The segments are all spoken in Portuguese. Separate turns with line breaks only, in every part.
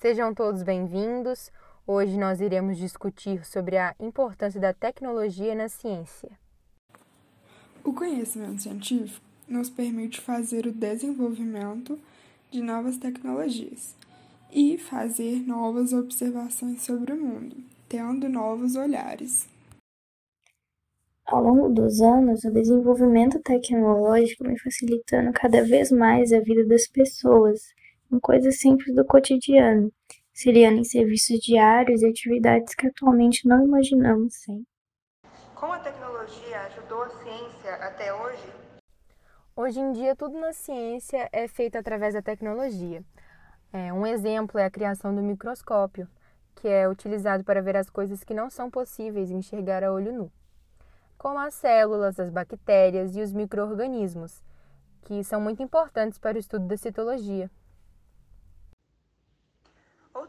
Sejam todos bem-vindos. Hoje nós iremos discutir sobre a importância da tecnologia na ciência.
O conhecimento científico nos permite fazer o desenvolvimento de novas tecnologias e fazer novas observações sobre o mundo, tendo novos olhares.
Ao longo dos anos, o desenvolvimento tecnológico vem facilitando cada vez mais a vida das pessoas, em coisas simples do cotidiano, seriando em serviços diários e atividades que atualmente não imaginamos sem.
Como a tecnologia ajudou a ciência até hoje?
Hoje em dia, tudo na ciência é feito através da tecnologia. É, um exemplo é a criação do microscópio, que é utilizado para ver as coisas que não são possíveis enxergar a olho nu como as células, as bactérias e os microorganismos, que são muito importantes para o estudo da citologia.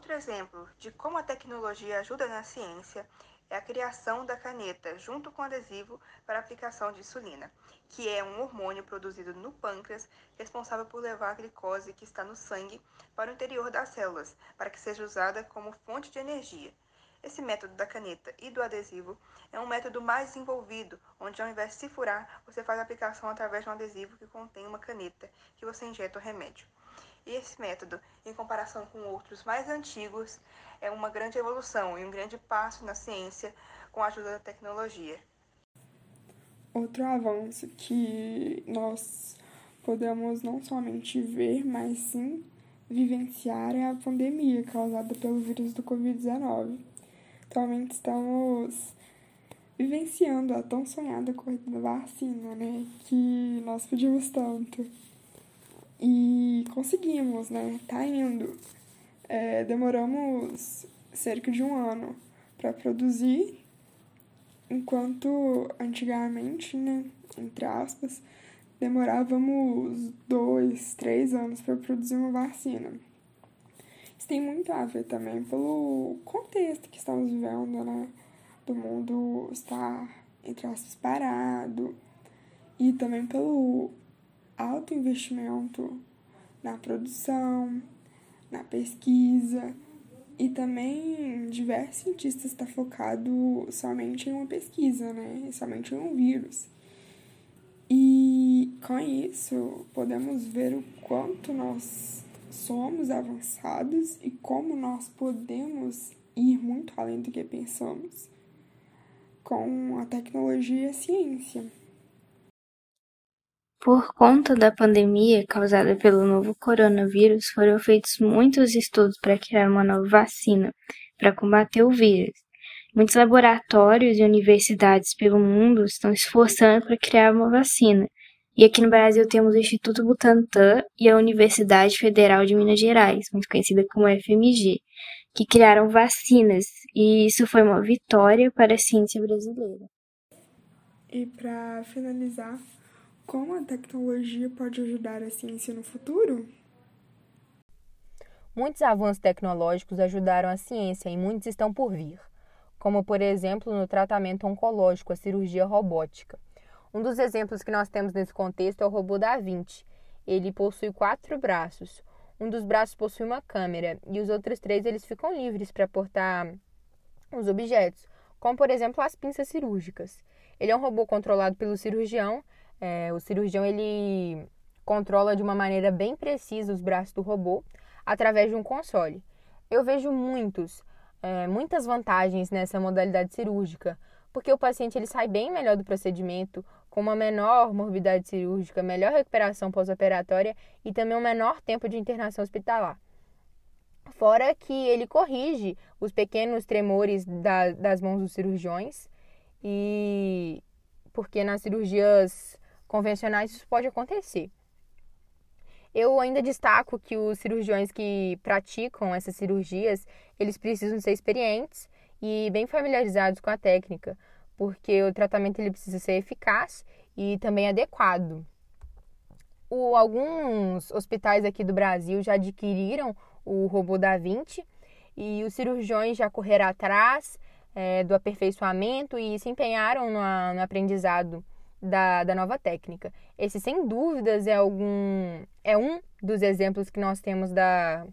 Outro exemplo de como a tecnologia ajuda na ciência é a criação da caneta junto com adesivo para aplicação de insulina, que é um hormônio produzido no pâncreas responsável por levar a glicose que está no sangue para o interior das células, para que seja usada como fonte de energia. Esse método da caneta e do adesivo é um método mais desenvolvido, onde ao invés de se furar, você faz a aplicação através de um adesivo que contém uma caneta que você injeta o remédio. E esse método, em comparação com outros mais antigos, é uma grande evolução e um grande passo na ciência com a ajuda da tecnologia.
Outro avanço que nós podemos não somente ver, mas sim vivenciar é a pandemia causada pelo vírus do Covid-19 atualmente estamos vivenciando a tão sonhada corrida da vacina, né? Que nós pedimos tanto. E conseguimos, né? Tá indo. É, demoramos cerca de um ano para produzir, enquanto antigamente, né? Entre aspas, demorávamos dois, três anos para produzir uma vacina. Isso tem muito a ver também pelo contexto que estamos vivendo, né? Do mundo estar, entre aspas, parado. E também pelo alto investimento na produção, na pesquisa. E também diversos cientistas estão tá focados somente em uma pesquisa, né? Somente em um vírus. E com isso, podemos ver o quanto nós somos avançados e como nós podemos ir muito além do que pensamos com a tecnologia e a ciência.
Por conta da pandemia causada pelo novo coronavírus, foram feitos muitos estudos para criar uma nova vacina para combater o vírus. Muitos laboratórios e universidades pelo mundo estão esforçando para criar uma vacina, e aqui no Brasil temos o Instituto Butantan e a Universidade Federal de Minas Gerais, muito conhecida como FMG, que criaram vacinas, e isso foi uma vitória para a ciência brasileira.
E para finalizar, como a tecnologia pode ajudar a ciência no futuro?
Muitos avanços tecnológicos ajudaram a ciência e muitos estão por vir, como por exemplo no tratamento oncológico, a cirurgia robótica. Um dos exemplos que nós temos nesse contexto é o robô da Vinci. Ele possui quatro braços. Um dos braços possui uma câmera e os outros três eles ficam livres para portar os objetos, como por exemplo as pinças cirúrgicas. Ele é um robô controlado pelo cirurgião. É, o cirurgião ele controla de uma maneira bem precisa os braços do robô através de um console. Eu vejo muitos, é, muitas vantagens nessa modalidade cirúrgica, porque o paciente ele sai bem melhor do procedimento, com uma menor morbidade cirúrgica, melhor recuperação pós-operatória e também um menor tempo de internação hospitalar. Fora que ele corrige os pequenos tremores da, das mãos dos cirurgiões, e porque nas cirurgias convencionais isso pode acontecer. Eu ainda destaco que os cirurgiões que praticam essas cirurgias, eles precisam ser experientes e bem familiarizados com a técnica, porque o tratamento ele precisa ser eficaz e também adequado. O, alguns hospitais aqui do Brasil já adquiriram o robô da Vinci e os cirurgiões já correram atrás é, do aperfeiçoamento e se empenharam no, no aprendizado da, da nova técnica. Esse, sem dúvidas, é, algum, é um dos exemplos que nós temos da,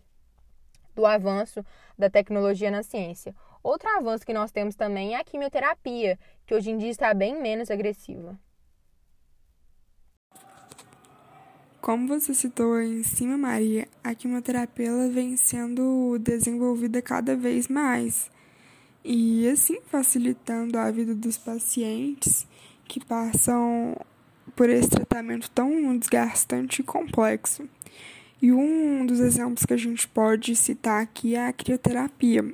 do avanço da tecnologia na ciência. Outro avanço que nós temos também é a quimioterapia, que hoje em dia está bem menos agressiva.
Como você citou aí em cima, Maria, a quimioterapia ela vem sendo desenvolvida cada vez mais e assim facilitando a vida dos pacientes que passam por esse tratamento tão desgastante e complexo. E um dos exemplos que a gente pode citar aqui é a crioterapia.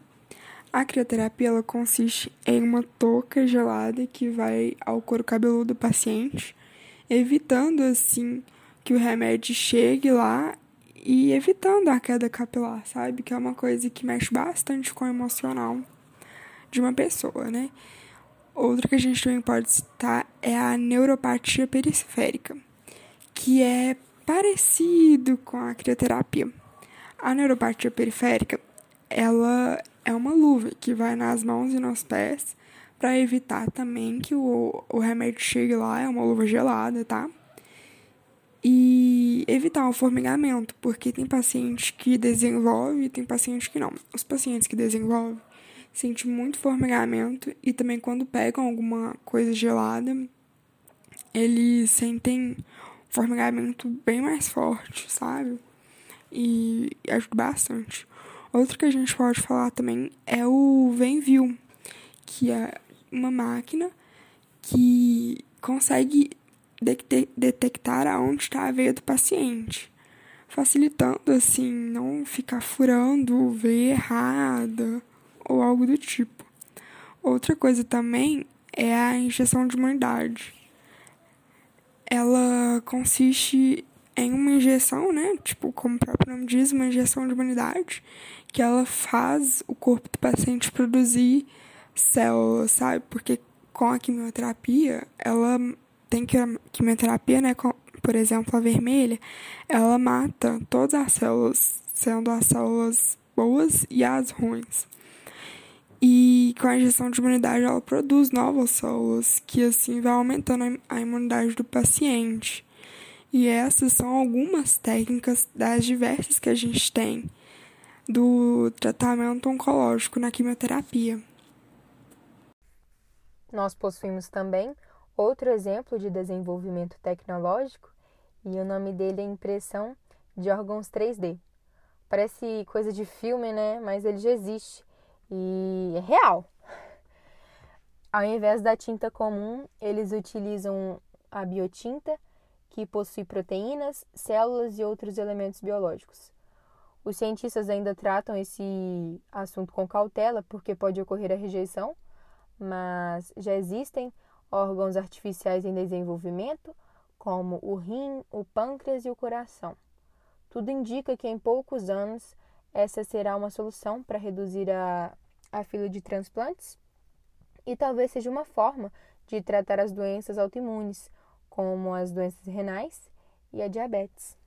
A crioterapia ela consiste em uma touca gelada que vai ao couro cabeludo do paciente, evitando assim que o remédio chegue lá e evitando a queda capilar, sabe? Que é uma coisa que mexe bastante com o emocional de uma pessoa, né? Outra que a gente também pode citar é a neuropatia periférica, que é parecido com a crioterapia. A neuropatia periférica, ela é uma luva que vai nas mãos e nos pés para evitar também que o, o remédio chegue lá, é uma luva gelada, tá? E evitar o formigamento, porque tem paciente que desenvolve e tem paciente que não. Os pacientes que desenvolvem sentem muito formigamento e também quando pegam alguma coisa gelada, eles sentem formigamento bem mais forte, sabe? E ajuda bastante. Outro que a gente pode falar também é o Venview, que é uma máquina que consegue detectar aonde está a veia do paciente, facilitando assim não ficar furando veia errada algo do tipo. Outra coisa também é a injeção de imunidade. Ela consiste em uma injeção, né? Tipo, como o próprio nome diz, uma injeção de imunidade, que ela faz o corpo do paciente produzir células, sabe? Porque com a quimioterapia, ela tem que a quimioterapia, né? Com, por exemplo, a vermelha, ela mata todas as células, sendo as células boas e as ruins. E com a injeção de imunidade, ela produz novas células, que assim vai aumentando a imunidade do paciente. E essas são algumas técnicas das diversas que a gente tem do tratamento oncológico na quimioterapia.
Nós possuímos também outro exemplo de desenvolvimento tecnológico e o nome dele é impressão de órgãos 3D. Parece coisa de filme, né? Mas ele já existe e é real. Ao invés da tinta comum, eles utilizam a biotinta, que possui proteínas, células e outros elementos biológicos. Os cientistas ainda tratam esse assunto com cautela, porque pode ocorrer a rejeição, mas já existem órgãos artificiais em desenvolvimento, como o rim, o pâncreas e o coração. Tudo indica que em poucos anos essa será uma solução para reduzir a, a fila de transplantes e talvez seja uma forma de tratar as doenças autoimunes, como as doenças renais e a diabetes.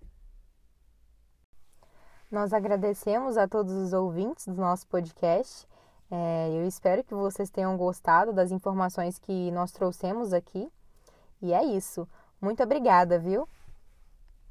Nós agradecemos a todos os ouvintes do nosso podcast. É, eu espero que vocês tenham gostado das informações que nós trouxemos aqui. E é isso. Muito obrigada, viu?